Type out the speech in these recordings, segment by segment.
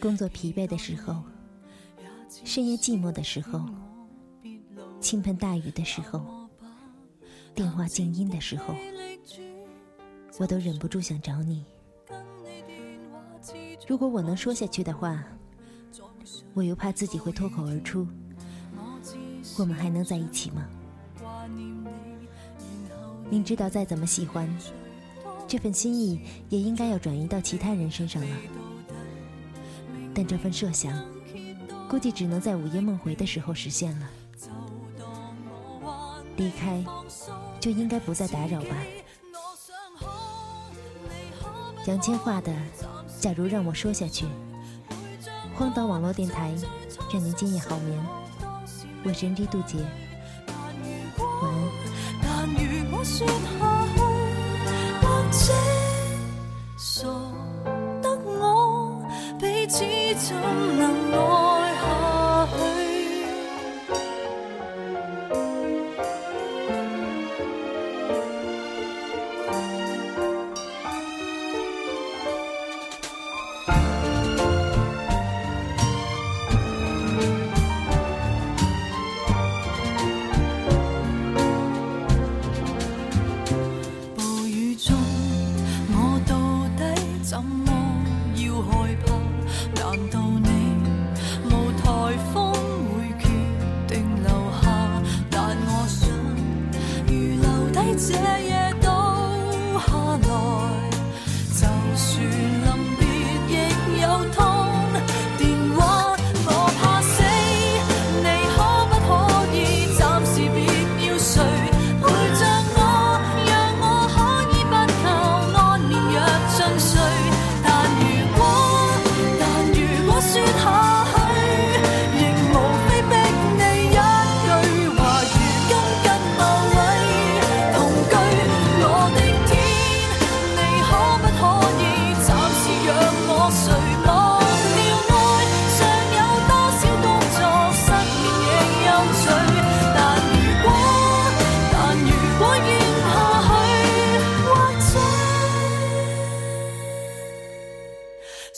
工作疲惫的时候深夜寂寞的时候倾盆大雨的时候电话静音的时候我都忍不住想找你。如果我能说下去的话我又怕自己会脱口而出我们还能在一起吗？明知道再怎么喜欢这份心意也应该要转移到其他人身上了。但这份设想，估计只能在午夜梦回的时候实现了。离开，就应该不再打扰吧。杨千嬅的《假如让我说下去》，荒岛网络电台，愿您今夜好眠。我是 NG 杜杰，晚安。这傻得我彼此怎能爱？难道你无台风会决定留下？但我想如留低这夜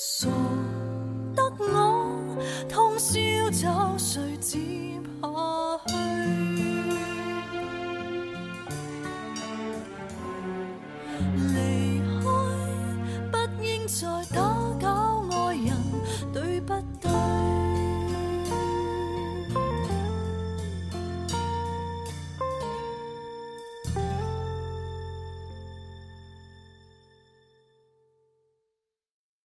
傻得我通宵找谁接下去。